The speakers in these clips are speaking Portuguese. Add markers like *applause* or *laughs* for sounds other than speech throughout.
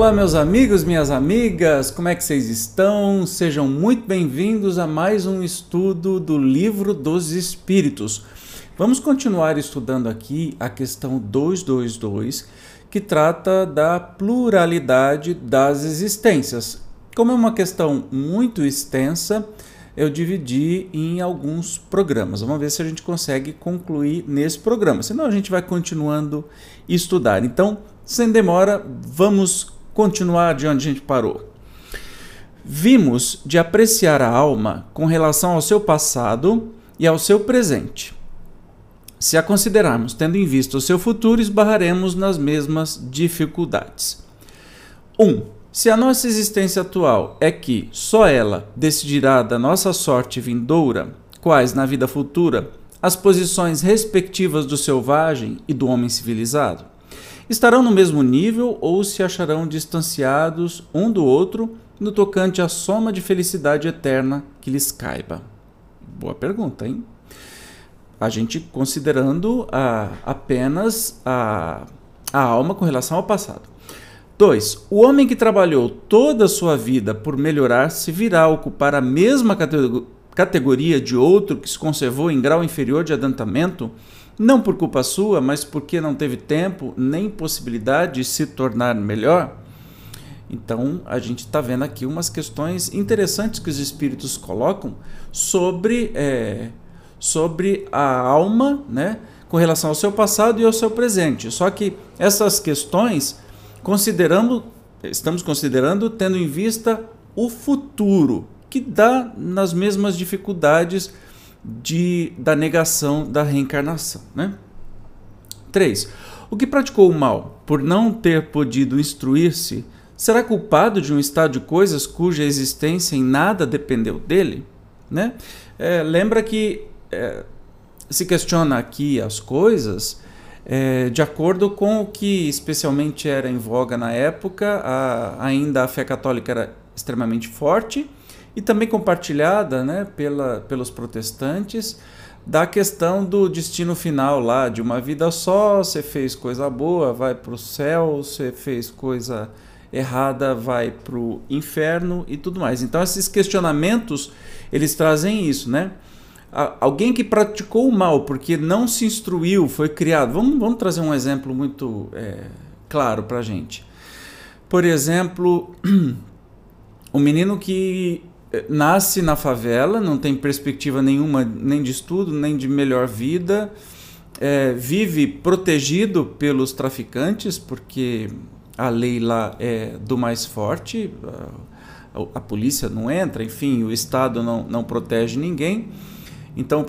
Olá, meus amigos, minhas amigas, como é que vocês estão? Sejam muito bem-vindos a mais um estudo do Livro dos Espíritos. Vamos continuar estudando aqui a questão 222, que trata da pluralidade das existências. Como é uma questão muito extensa, eu dividi em alguns programas. Vamos ver se a gente consegue concluir nesse programa. Senão a gente vai continuando estudar. Então, sem demora, vamos continuar de onde a gente parou. Vimos de apreciar a alma com relação ao seu passado e ao seu presente. Se a considerarmos tendo em vista o seu futuro, esbarraremos nas mesmas dificuldades. 1. Um, se a nossa existência atual é que só ela decidirá da nossa sorte vindoura, quais na vida futura as posições respectivas do selvagem e do homem civilizado, estarão no mesmo nível ou se acharão distanciados um do outro no tocante à soma de felicidade eterna que lhes caiba? Boa pergunta, hein? A gente considerando a, apenas a, a alma com relação ao passado. 2. O homem que trabalhou toda a sua vida por melhorar-se virá ocupar a mesma categoria de outro que se conservou em grau inferior de adiantamento, não por culpa sua, mas porque não teve tempo nem possibilidade de se tornar melhor? Então, a gente está vendo aqui umas questões interessantes que os espíritos colocam sobre, é, sobre a alma, né, com relação ao seu passado e ao seu presente. Só que essas questões considerando, estamos considerando tendo em vista o futuro, que dá nas mesmas dificuldades de, da negação da reencarnação. Né? 3. O que praticou o mal por não ter podido instruir-se será culpado de um estado de coisas cuja existência em nada dependeu dele? Né? É, lembra que é, se questiona aqui as coisas é, de acordo com o que especialmente era em voga na época, a, ainda a fé católica era extremamente forte e também compartilhada né, pela, pelos protestantes da questão do destino final lá, de uma vida só, você fez coisa boa, vai para o céu, você fez coisa errada, vai para o inferno e tudo mais. Então esses questionamentos, eles trazem isso, né? alguém que praticou o mal porque não se instruiu, foi criado. Vamos, vamos trazer um exemplo muito é, claro para gente. Por exemplo, *clears throat* o menino que nasce na favela, não tem perspectiva nenhuma, nem de estudo, nem de melhor vida, é, vive protegido pelos traficantes, porque a lei lá é do mais forte, a, a, polícia não entra, enfim, o Estado não, não protege ninguém. Então,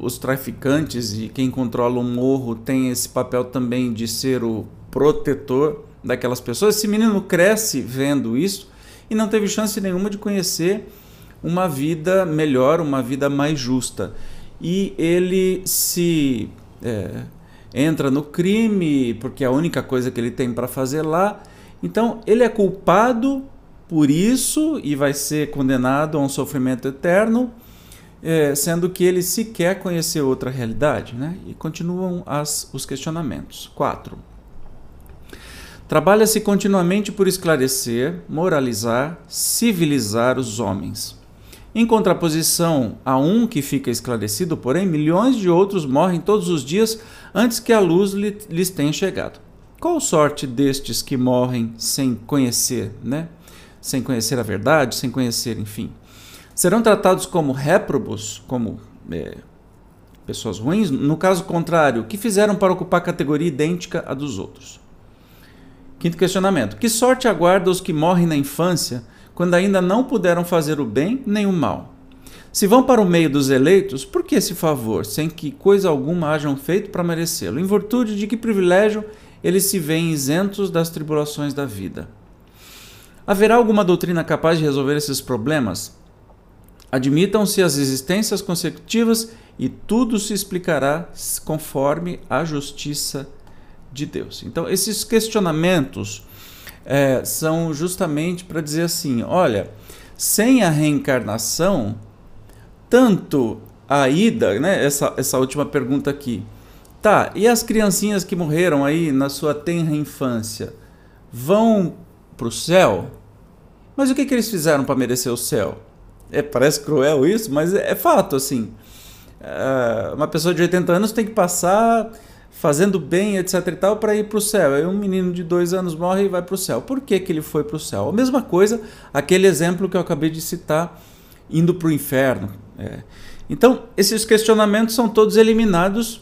os traficantes e quem controla o morro tem esse papel também de ser o protetor daquelas pessoas. Esse menino cresce vendo isso e não teve chance nenhuma de conhecer uma vida melhor, uma vida mais justa. E ele se é, entra no crime porque é a única coisa que ele tem para fazer lá. Então, ele é culpado por isso e vai ser condenado a um sofrimento eterno é, sendo que ele sequer conheceu outra realidade. Né? E continuam as, os questionamentos. 4. Trabalha-se continuamente por esclarecer, moralizar, civilizar os homens. Em contraposição a um que fica esclarecido, porém, milhões de outros morrem todos os dias antes que a luz lhes tenha chegado. Qual sorte destes que morrem sem conhecer, né? Sem conhecer a verdade, sem conhecer, enfim, serão tratados como réprobos, como é, pessoas ruins, no caso contrário, que fizeram para ocupar categoria idêntica à dos outros. Quinto questionamento: Que sorte aguarda os que morrem na infância, quando ainda não puderam fazer o bem nem o mal? Se vão para o meio dos eleitos, por que esse favor, sem que coisa alguma hajam feito para merecê-lo? Em virtude de que privilégio eles se veem isentos das tribulações da vida? Haverá alguma doutrina capaz de resolver esses problemas? Admitam-se as existências consecutivas e tudo se explicará conforme a justiça de Deus. Então, esses questionamentos é, são justamente para dizer assim: olha, sem a reencarnação, tanto a ida, né, essa, essa última pergunta aqui, tá, e as criancinhas que morreram aí na sua tenra infância, vão para o céu. Mas o que, que eles fizeram para merecer o céu? É, parece cruel isso, mas é, é fato, assim. Uh, uma pessoa de 80 anos tem que passar fazendo bem, etc e tal, para ir para o céu. Aí um menino de dois anos morre e vai para o céu. Por que, que ele foi para o céu? A mesma coisa, aquele exemplo que eu acabei de citar, indo para o inferno. É. Então, esses questionamentos são todos eliminados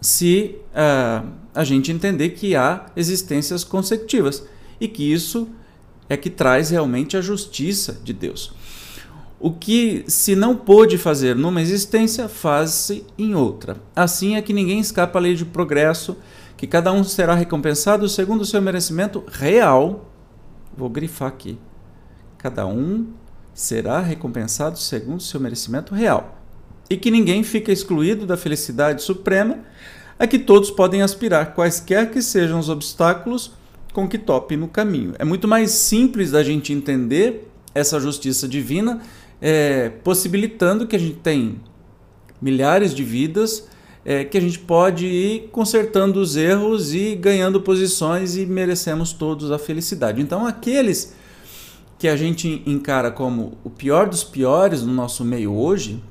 se uh, a gente entender que há existências consecutivas e que isso é que traz realmente a justiça de Deus. O que se não pôde fazer numa existência, faz-se em outra. Assim é que ninguém escapa à lei de progresso, que cada um será recompensado segundo o seu merecimento real. Vou grifar aqui. Cada um será recompensado segundo o seu merecimento real. E que ninguém fica excluído da felicidade suprema a que todos podem aspirar, quaisquer que sejam os obstáculos com que tope no caminho. É muito mais simples da gente entender essa justiça divina, é, possibilitando que a gente tem milhares de vidas, é, que a gente pode ir consertando os erros e ganhando posições e merecemos todos a felicidade. Então, aqueles que a gente encara como o pior dos piores no nosso meio hoje,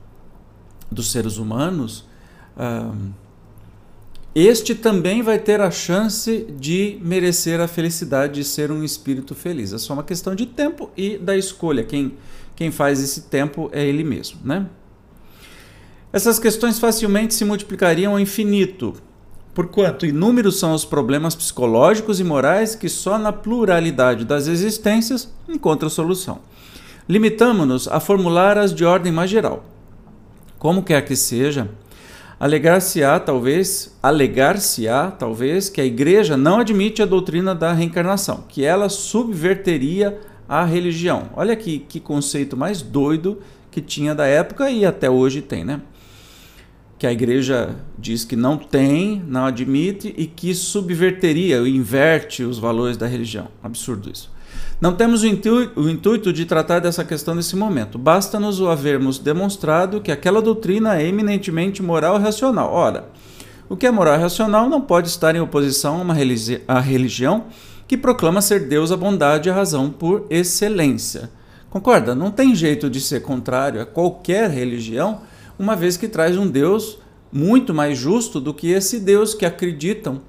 dos seres humanos, este também vai ter a chance de merecer a felicidade de ser um espírito feliz. É só uma questão de tempo e da escolha. Quem, quem faz esse tempo é ele mesmo, né? Essas questões facilmente se multiplicariam ao infinito, porquanto inúmeros são os problemas psicológicos e morais que só na pluralidade das existências encontra solução. Limitamo-nos a formular as de ordem mais geral. Como quer que seja, Alegar-se-á, talvez, alegar-se-á, talvez, que a igreja não admite a doutrina da reencarnação, que ela subverteria a religião. Olha aqui que conceito mais doido que tinha da época e até hoje tem, né? Que a igreja diz que não tem, não admite e que subverteria, inverte os valores da religião. Absurdo isso. Não temos o intuito, o intuito de tratar dessa questão nesse momento. Basta-nos o havermos demonstrado que aquela doutrina é eminentemente moral e racional. Ora, o que é moral e racional não pode estar em oposição a uma religi a religião que proclama ser Deus a bondade e a razão por excelência. Concorda? Não tem jeito de ser contrário a qualquer religião, uma vez que traz um Deus muito mais justo do que esse Deus que acreditam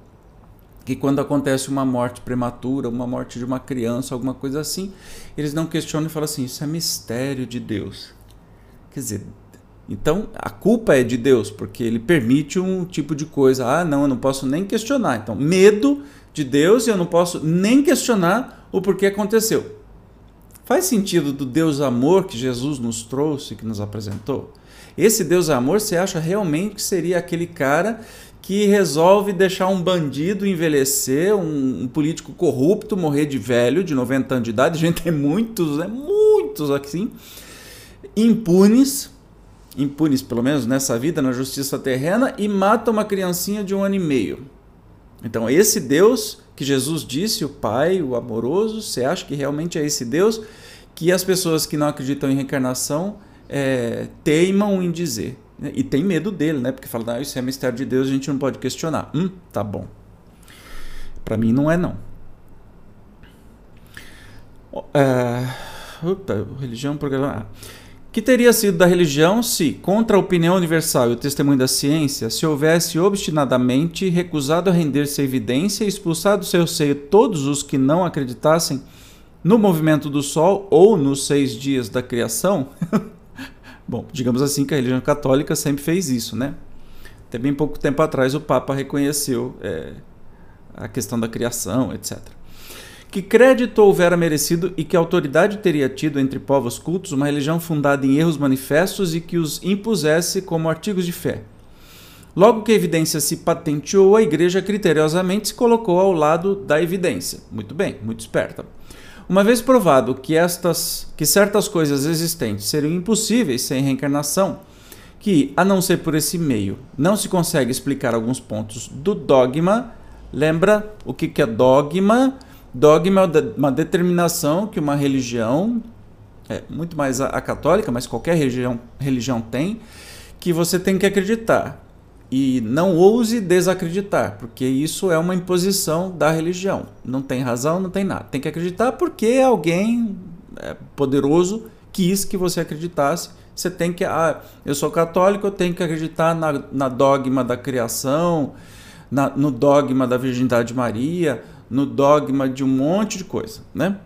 que quando acontece uma morte prematura, uma morte de uma criança, alguma coisa assim, eles não questionam e falam assim: isso é mistério de Deus. Quer dizer, então a culpa é de Deus, porque ele permite um tipo de coisa. Ah, não, eu não posso nem questionar. Então, medo de Deus e eu não posso nem questionar o porquê aconteceu. Faz sentido do Deus amor que Jesus nos trouxe, que nos apresentou? Esse Deus amor, você acha realmente que seria aquele cara que resolve deixar um bandido envelhecer, um, um, político corrupto morrer de velho, de 90 anos de idade, *laughs* gente tem muitos, né? muitos assim, impunes, impunes pelo menos nessa vida, na justiça terrena, e mata uma criancinha de um ano e meio. Então, esse Deus que Jesus disse, o Pai, o amoroso, você acha que realmente é esse Deus que as pessoas que não acreditam em reencarnação é, teimam em dizer? E tem medo dele, né? Porque fala, ah, isso é mistério de Deus, a gente não pode questionar. Hum, tá bom. Para mim não é não. É, opa, religião, programa. Ah. Que teria sido da religião se, contra a opinião universal e o testemunho da ciência, se houvesse obstinadamente recusado a render-se à evidência e expulsado do seu seio todos os que não acreditassem no movimento do Sol ou nos seis dias da criação? *laughs* Bom, digamos assim que a religião católica sempre fez isso, né? Até bem pouco tempo atrás o Papa reconheceu é, a questão da criação, etc. Que crédito houvera merecido e que autoridade teria tido entre povos cultos uma religião fundada em erros manifestos e que os impusesse como artigos de fé? Logo que a evidência se patenteou, a igreja criteriosamente se colocou ao lado da evidência. Muito bem, muito esperta. Uma vez provado que, estas, que certas coisas existentes seriam impossíveis sem reencarnação, que, a não ser por esse meio, não se consegue explicar alguns pontos do dogma, lembra o que, que é dogma? Dogma é uma determinação que uma religião, é, muito mais a, a católica, mas qualquer religião, religião tem, que você tem que acreditar e não ouse desacreditar, porque isso é uma imposição da religião. Não tem razão, não tem nada. Tem que acreditar porque alguém é, poderoso quis que você acreditasse. Você tem que. Ah, eu sou católico, eu tenho que acreditar na, na dogma da criação, na, no dogma da virgindade de Maria, no dogma de um monte de coisa, né?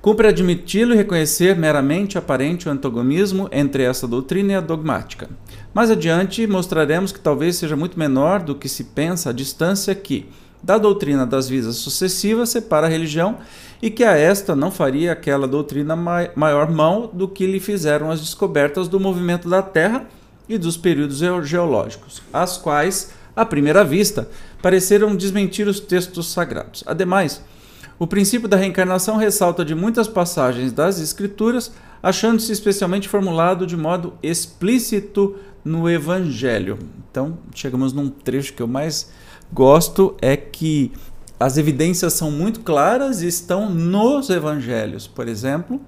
Cumpre admiti-lo e reconhecer meramente aparente o antagonismo entre essa doutrina e a dogmática. Mais adiante, mostraremos que talvez seja muito menor do que se pensa a distância que, da doutrina das visas sucessivas, separa a religião e que a esta não faria aquela doutrina maior mão do que lhe fizeram as descobertas do movimento da Terra e dos períodos geológicos, as quais, à primeira vista, pareceram desmentir os textos sagrados. Ademais, o princípio da reencarnação ressalta de muitas passagens das Escrituras, achando-se especialmente formulado de modo explícito no Evangelho. Então, chegamos num trecho que eu mais gosto, é que as evidências são muito claras e estão nos Evangelhos, por exemplo,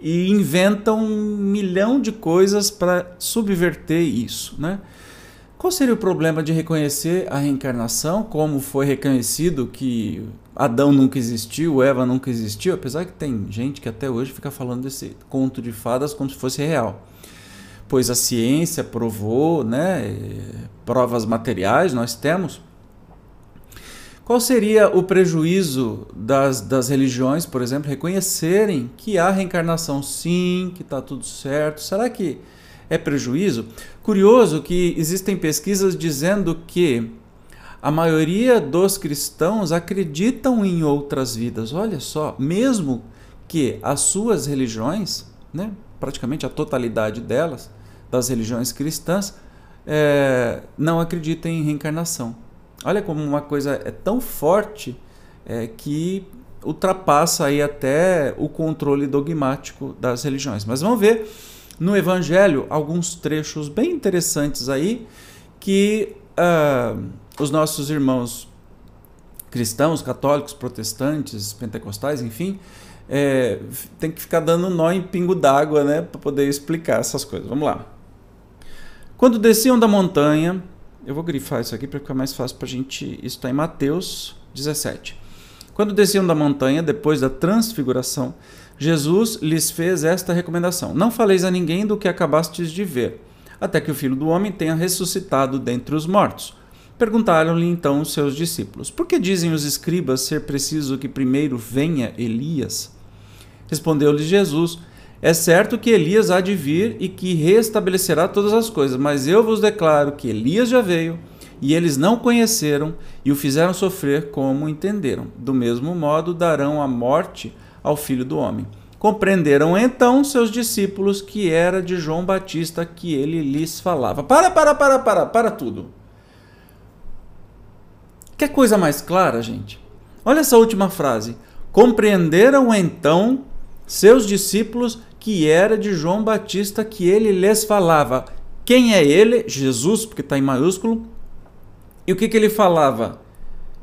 e inventam um milhão de coisas para subverter isso, né? Qual seria o problema de reconhecer a reencarnação, como foi reconhecido que Adão nunca existiu, Eva nunca existiu, apesar que tem gente que até hoje fica falando desse conto de fadas como se fosse real. Pois a ciência provou, né, provas materiais nós temos. Qual seria o prejuízo das, das religiões, por exemplo, reconhecerem que há reencarnação sim, que está tudo certo? Será que é prejuízo? Curioso que existem pesquisas dizendo que a maioria dos cristãos acreditam em outras vidas. Olha só, mesmo que as suas religiões, né, praticamente a totalidade delas, das religiões cristãs, é, não acreditem em reencarnação. Olha como uma coisa é tão forte é, que ultrapassa aí até o controle dogmático das religiões. Mas vamos ver no Evangelho alguns trechos bem interessantes aí que uh, os nossos irmãos cristãos, católicos, protestantes, pentecostais, enfim, é, tem que ficar dando nó em pingo d'água né, para poder explicar essas coisas. Vamos lá. Quando desciam da montanha, eu vou grifar isso aqui para ficar mais fácil para a gente. Isso está em Mateus 17. Quando desciam da montanha, depois da transfiguração, Jesus lhes fez esta recomendação: Não faleis a ninguém do que acabastes de ver, até que o filho do homem tenha ressuscitado dentre os mortos. Perguntaram-lhe então os seus discípulos: Por que dizem os escribas ser preciso que primeiro venha Elias? Respondeu-lhe Jesus: É certo que Elias há de vir e que restabelecerá todas as coisas, mas eu vos declaro que Elias já veio e eles não conheceram e o fizeram sofrer como entenderam. Do mesmo modo darão a morte ao filho do homem. Compreenderam então seus discípulos que era de João Batista que ele lhes falava. Para, para, para, para, para tudo. Quer coisa mais clara, gente? Olha essa última frase. Compreenderam então seus discípulos que era de João Batista que ele lhes falava. Quem é ele? Jesus, porque está em maiúsculo. E o que, que ele falava?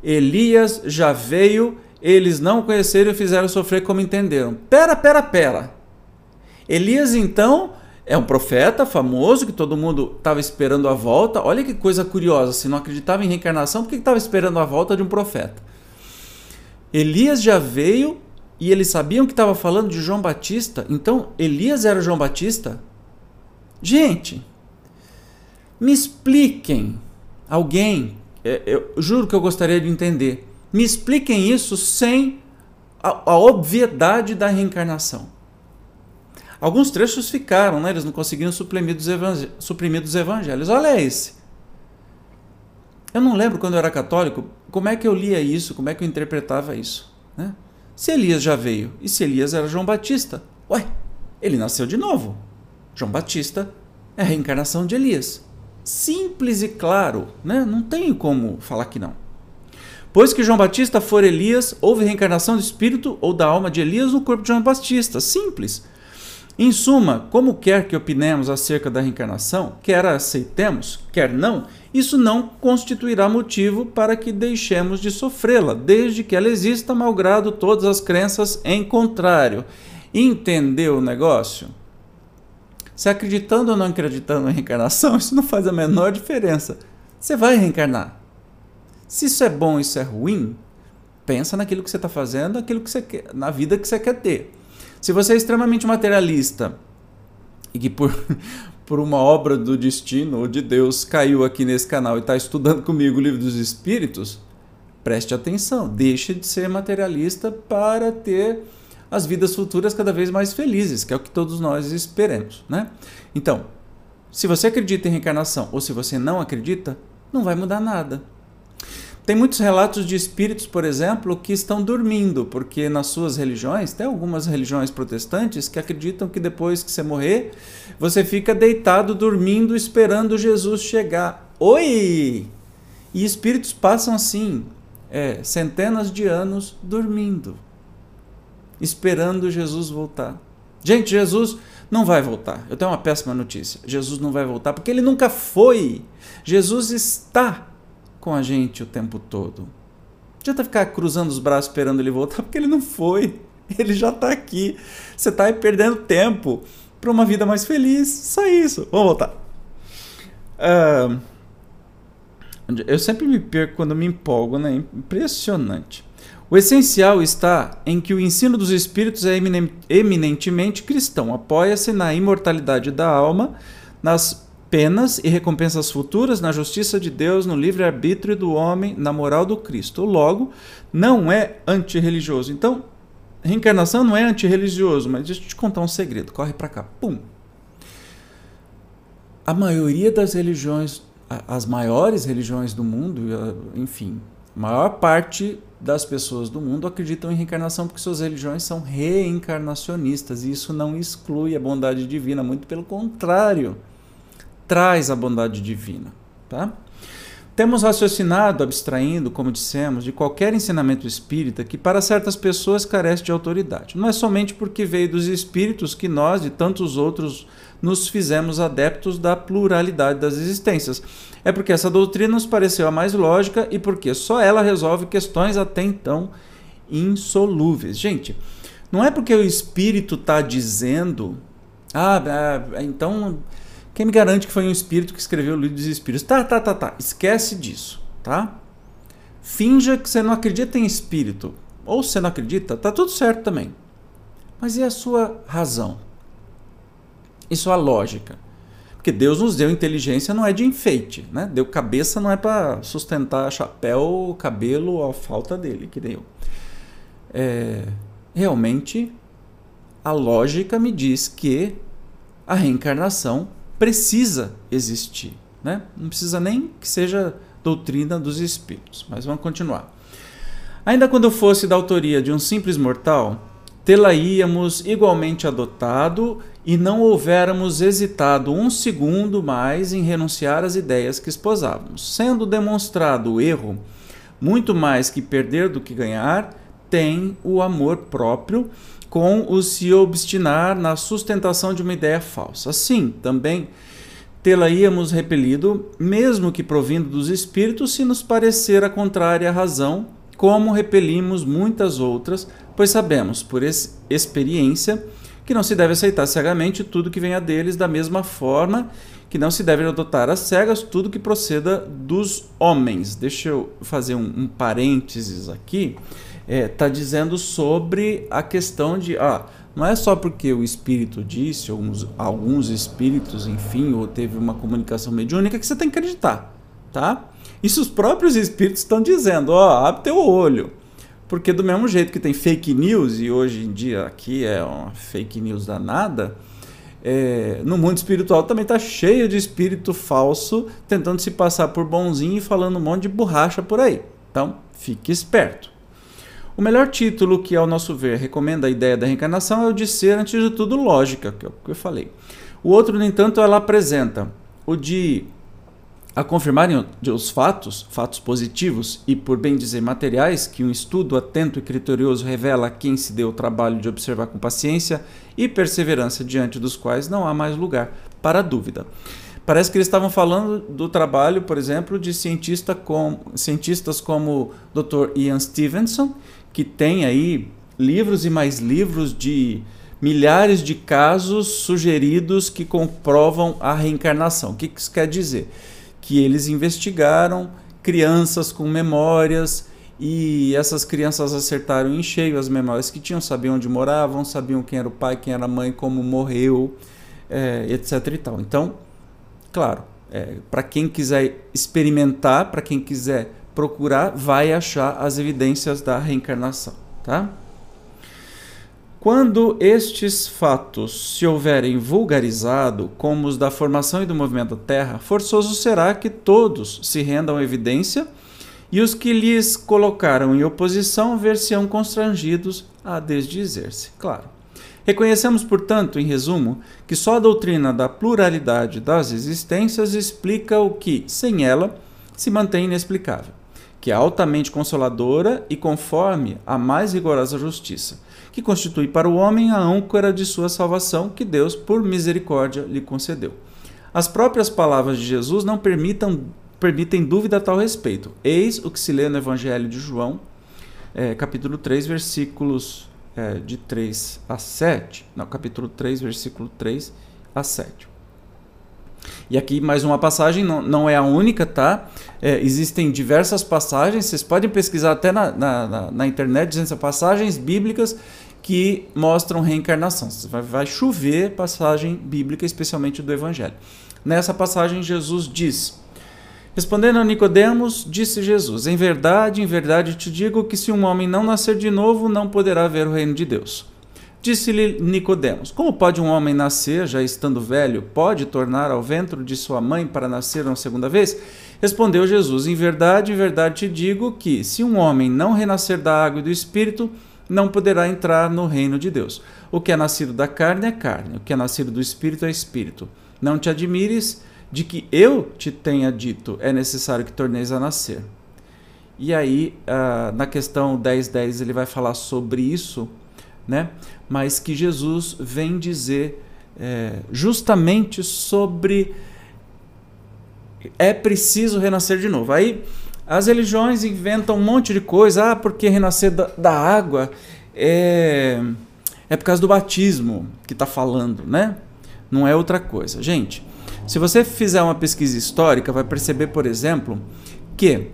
Elias já veio eles não conheceram e fizeram sofrer como entenderam. Pera, pera, pera. Elias, então, é um profeta famoso que todo mundo estava esperando a volta. Olha que coisa curiosa. Se não acreditava em reencarnação, por que estava esperando a volta de um profeta? Elias já veio e eles sabiam que estava falando de João Batista. Então, Elias era João Batista? Gente, me expliquem, alguém, é, eu juro que eu gostaria de entender. Me expliquem isso sem a, a obviedade da reencarnação. Alguns trechos ficaram, né? eles não conseguiram suprimir dos, suprimir dos evangelhos. Olha esse. Eu não lembro quando eu era católico como é que eu lia isso, como é que eu interpretava isso. Né? Se Elias já veio e se Elias era João Batista, ué, ele nasceu de novo. João Batista é a reencarnação de Elias. Simples e claro, né? não tem como falar que não. Pois que João Batista for Elias, houve reencarnação do espírito ou da alma de Elias no corpo de João Batista. Simples. Em suma, como quer que opinemos acerca da reencarnação, quer a aceitemos, quer não, isso não constituirá motivo para que deixemos de sofrê-la, desde que ela exista, malgrado todas as crenças em contrário. Entendeu o negócio? Se acreditando ou não acreditando em reencarnação, *laughs* isso não faz a menor diferença. Você vai reencarnar. Se isso é bom, isso é ruim, pensa naquilo que você está fazendo, naquilo que você quer, na vida que você quer ter. Se você é extremamente materialista e que por, *laughs* por uma obra do destino ou de Deus caiu aqui nesse canal e está estudando comigo o livro dos Espíritos, preste atenção, deixe de ser materialista para ter as vidas futuras cada vez mais felizes, que é o que todos nós esperemos, né? Então, se você acredita em reencarnação ou se você não acredita, não vai mudar nada. Tem muitos relatos de espíritos, por exemplo, que estão dormindo, porque nas suas religiões, tem algumas religiões protestantes que acreditam que depois que você morrer, você fica deitado, dormindo, esperando Jesus chegar. Oi! E espíritos passam assim, é, centenas de anos dormindo, esperando Jesus voltar. Gente, Jesus não vai voltar. Eu tenho uma péssima notícia. Jesus não vai voltar porque ele nunca foi. Jesus está com a gente o tempo todo. Não adianta ficar cruzando os braços esperando ele voltar, porque ele não foi. Ele já está aqui. Você está aí perdendo tempo para uma vida mais feliz. Só isso. Vamos voltar. Uh, eu sempre me perco quando me empolgo, né? Impressionante. O essencial está em que o ensino dos espíritos é eminentemente cristão. Apoia-se na imortalidade da alma, nas penas e recompensas futuras na justiça de Deus, no livre-arbítrio do homem, na moral do Cristo. Logo, não é antirreligioso. Então, reencarnação não é antirreligioso, mas deixa eu te contar um segredo. Corre para cá. Pum. A maioria das religiões, as maiores religiões do mundo, enfim, a maior parte das pessoas do mundo acreditam em reencarnação porque suas religiões são reencarnacionistas e isso não exclui a bondade divina, muito pelo contrário traz a bondade divina. Tá? Temos raciocinado, abstraindo, como dissemos, de qualquer ensinamento espírita que para certas pessoas carece de autoridade. Não é somente porque veio dos espíritos que nós e tantos outros nos fizemos adeptos da pluralidade das existências. É porque essa doutrina nos pareceu a mais lógica e porque só ela resolve questões até então insolúveis. Gente, não é porque o espírito está dizendo, ah, ah então quem me garante que foi um espírito que escreveu o livro dos espíritos? Tá, tá, tá, tá. Esquece disso, tá? Finja que você não acredita em espírito. Ou você não acredita, tá tudo certo também. Mas e a sua razão? E sua lógica? Porque Deus nos deu inteligência, não é de enfeite, né? Deu cabeça, não é para sustentar chapéu, cabelo, a falta dele, que deu. É, realmente, a lógica me diz que a reencarnação precisa existir. Né? Não precisa nem que seja doutrina dos espíritos, mas vamos continuar. Ainda quando fosse da autoria de um simples mortal, tê-la-íamos igualmente adotado e não houvéramos hesitado um segundo mais em renunciar às ideias que esposávamos. Sendo demonstrado o erro, muito mais que perder do que ganhar, tem o amor próprio com o se obstinar na sustentação de uma ideia falsa. Assim, também tê-la-íamos repelido, mesmo que provindo dos espíritos, se nos parecer a contrária razão, como repelimos muitas outras, pois sabemos, por experiência, que não se deve aceitar cegamente tudo que venha deles, da mesma forma que não se deve adotar às cegas tudo que proceda dos homens. Deixa eu fazer um, um parênteses aqui está é, tá dizendo sobre a questão de. Ah, não é só porque o espírito disse, alguns, alguns espíritos, enfim, ou teve uma comunicação mediúnica, que você tem que acreditar. Tá? Isso os próprios espíritos estão dizendo, ó, abre teu olho. Porque do mesmo jeito que tem fake news, e hoje em dia aqui é uma fake news danada, é, no mundo espiritual também está cheio de espírito falso tentando se passar por bonzinho e falando um monte de borracha por aí. Então, fique esperto. O melhor título que, ao nosso ver, recomenda a ideia da reencarnação é o de ser, antes de tudo, lógica, que é o que eu falei. O outro, no entanto, ela apresenta o de a confirmarem os fatos, fatos positivos e, por bem dizer, materiais, que um estudo atento e criterioso revela a quem se deu o trabalho de observar com paciência e perseverança diante dos quais não há mais lugar para dúvida. Parece que eles estavam falando do trabalho, por exemplo, de cientista com, cientistas como Dr. Ian Stevenson, que tem aí livros e mais livros de milhares de casos sugeridos que comprovam a reencarnação. O que isso quer dizer? Que eles investigaram crianças com memórias e essas crianças acertaram em cheio as memórias que tinham, sabiam onde moravam, sabiam quem era o pai, quem era a mãe, como morreu, é, etc. E tal. Então, claro, é, para quem quiser experimentar, para quem quiser procurar, vai achar as evidências da reencarnação, tá? Quando estes fatos se houverem vulgarizado, como os da formação e do movimento da Terra, forçoso será que todos se rendam à evidência e os que lhes colocaram em oposição ver-se-ão constrangidos a desdizer-se. Claro. Reconhecemos, portanto, em resumo, que só a doutrina da pluralidade das existências explica o que, sem ela, se mantém inexplicável, que é altamente consoladora e conforme a mais rigorosa justiça que constitui para o homem a âncora de sua salvação que Deus, por misericórdia, lhe concedeu. As próprias palavras de Jesus não permitam, permitem dúvida a tal respeito. Eis o que se lê no Evangelho de João, é, capítulo 3, versículos é, de 3 a 7. Não, capítulo 3, versículo 3 a 7. E aqui mais uma passagem, não, não é a única, tá? É, existem diversas passagens, vocês podem pesquisar até na, na, na, na internet, dizendo passagens bíblicas que mostram reencarnação. Vai, vai chover passagem bíblica, especialmente do Evangelho. Nessa passagem, Jesus diz. Respondendo a Nicodemos, disse Jesus: Em verdade, em verdade te digo que se um homem não nascer de novo, não poderá ver o reino de Deus. Disse-lhe Nicodemos: Como pode um homem nascer, já estando velho, pode tornar ao ventre de sua mãe para nascer uma segunda vez? Respondeu Jesus: Em verdade, em verdade te digo que, se um homem não renascer da água e do espírito, não poderá entrar no reino de Deus. O que é nascido da carne é carne, o que é nascido do espírito é espírito. Não te admires de que eu te tenha dito, é necessário que torneis a nascer. E aí, uh, na questão 10.10, 10, ele vai falar sobre isso né? mas que Jesus vem dizer é, justamente sobre é preciso renascer de novo. Aí as religiões inventam um monte de coisa, ah, porque renascer da, da água é, é por causa do batismo que está falando, né? Não é outra coisa. Gente, se você fizer uma pesquisa histórica, vai perceber, por exemplo, que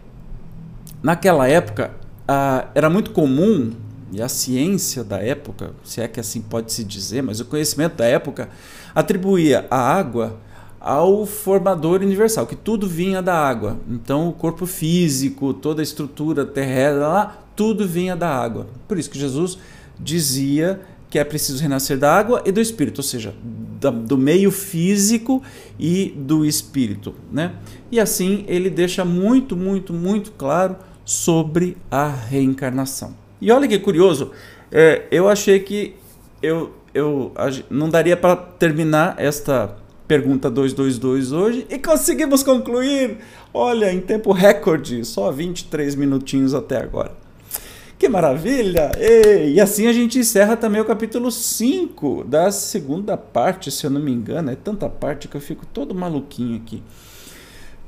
naquela época ah, era muito comum e a ciência da época, se é que assim pode se dizer, mas o conhecimento da época atribuía a água ao formador universal, que tudo vinha da água. Então o corpo físico, toda a estrutura terrestre, lá, tudo vinha da água. Por isso que Jesus dizia que é preciso renascer da água e do espírito, ou seja, do meio físico e do espírito, né? E assim ele deixa muito, muito, muito claro sobre a reencarnação. E olha que curioso, é, eu achei que eu, eu não daria para terminar esta pergunta 222 hoje e conseguimos concluir, olha, em tempo recorde, só 23 minutinhos até agora. Que maravilha! E, e assim a gente encerra também o capítulo 5 da segunda parte, se eu não me engano. É tanta parte que eu fico todo maluquinho aqui.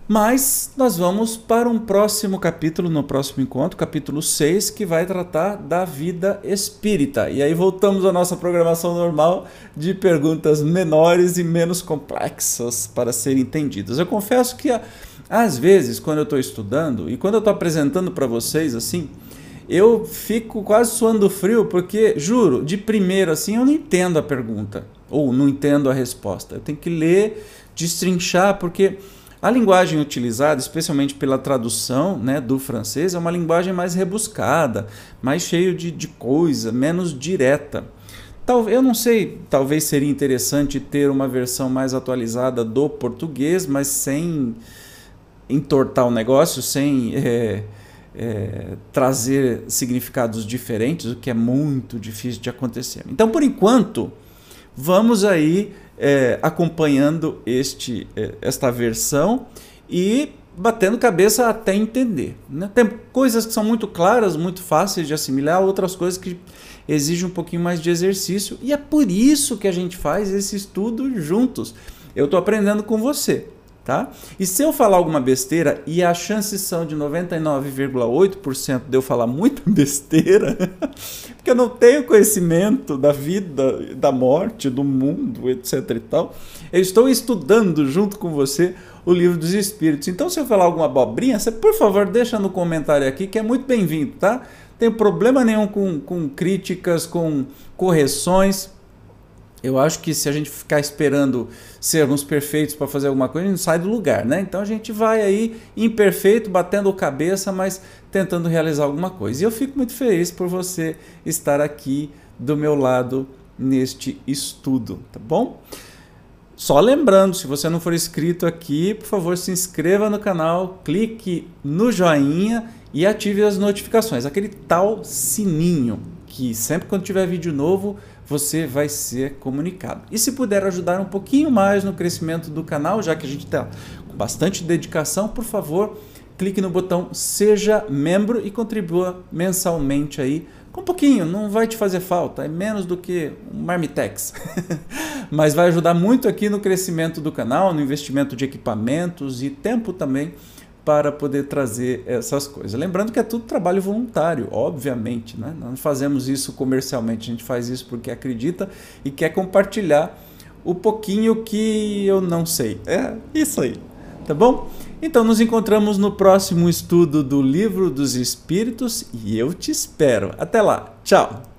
Mas nós vamos para um próximo capítulo, no próximo encontro, capítulo 6, que vai tratar da vida espírita. E aí voltamos à nossa programação normal de perguntas menores e menos complexas para serem entendidas. Eu confesso que às vezes, quando eu estou estudando e quando eu estou apresentando para vocês assim, eu fico quase suando frio, porque, juro, de primeiro assim, eu não entendo a pergunta ou não entendo a resposta. Eu tenho que ler, destrinchar, porque a linguagem utilizada, especialmente pela tradução né, do francês, é uma linguagem mais rebuscada, mais cheia de, de coisa, menos direta. Talvez, eu não sei, talvez seria interessante ter uma versão mais atualizada do português, mas sem entortar o negócio, sem é, é, trazer significados diferentes, o que é muito difícil de acontecer. Então, por enquanto, vamos aí é, acompanhando este, é, esta versão e batendo cabeça até entender. Né? Tem coisas que são muito claras, muito fáceis de assimilar, outras coisas que exigem um pouquinho mais de exercício, e é por isso que a gente faz esse estudo juntos. Eu estou aprendendo com você. Tá? E se eu falar alguma besteira, e as chances são de 99,8% de eu falar muita *laughs* besteira, *laughs* porque eu não tenho conhecimento da vida, da morte, do mundo, etc e tal, eu estou estudando junto com você o livro dos Espíritos. Então, se eu falar alguma abobrinha, você, por favor, deixa no comentário aqui, que é muito bem-vindo, tá? Tem problema nenhum com, com críticas, com correções. Eu acho que se a gente ficar esperando sermos perfeitos para fazer alguma coisa, a gente sai do lugar, né? Então a gente vai aí imperfeito, batendo cabeça, mas tentando realizar alguma coisa. E eu fico muito feliz por você estar aqui do meu lado neste estudo, tá bom? Só lembrando, se você não for inscrito aqui, por favor, se inscreva no canal, clique no joinha e ative as notificações, aquele tal sininho que sempre quando tiver vídeo novo você vai ser comunicado. E se puder ajudar um pouquinho mais no crescimento do canal, já que a gente está com bastante dedicação, por favor, clique no botão Seja Membro e contribua mensalmente aí. Com um pouquinho, não vai te fazer falta, é menos do que um Marmitex. *laughs* Mas vai ajudar muito aqui no crescimento do canal, no investimento de equipamentos e tempo também para poder trazer essas coisas. Lembrando que é tudo trabalho voluntário, obviamente, né? Não fazemos isso comercialmente, a gente faz isso porque acredita e quer compartilhar o pouquinho que eu não sei. É isso aí, tá bom? Então nos encontramos no próximo estudo do Livro dos Espíritos e eu te espero. Até lá, tchau!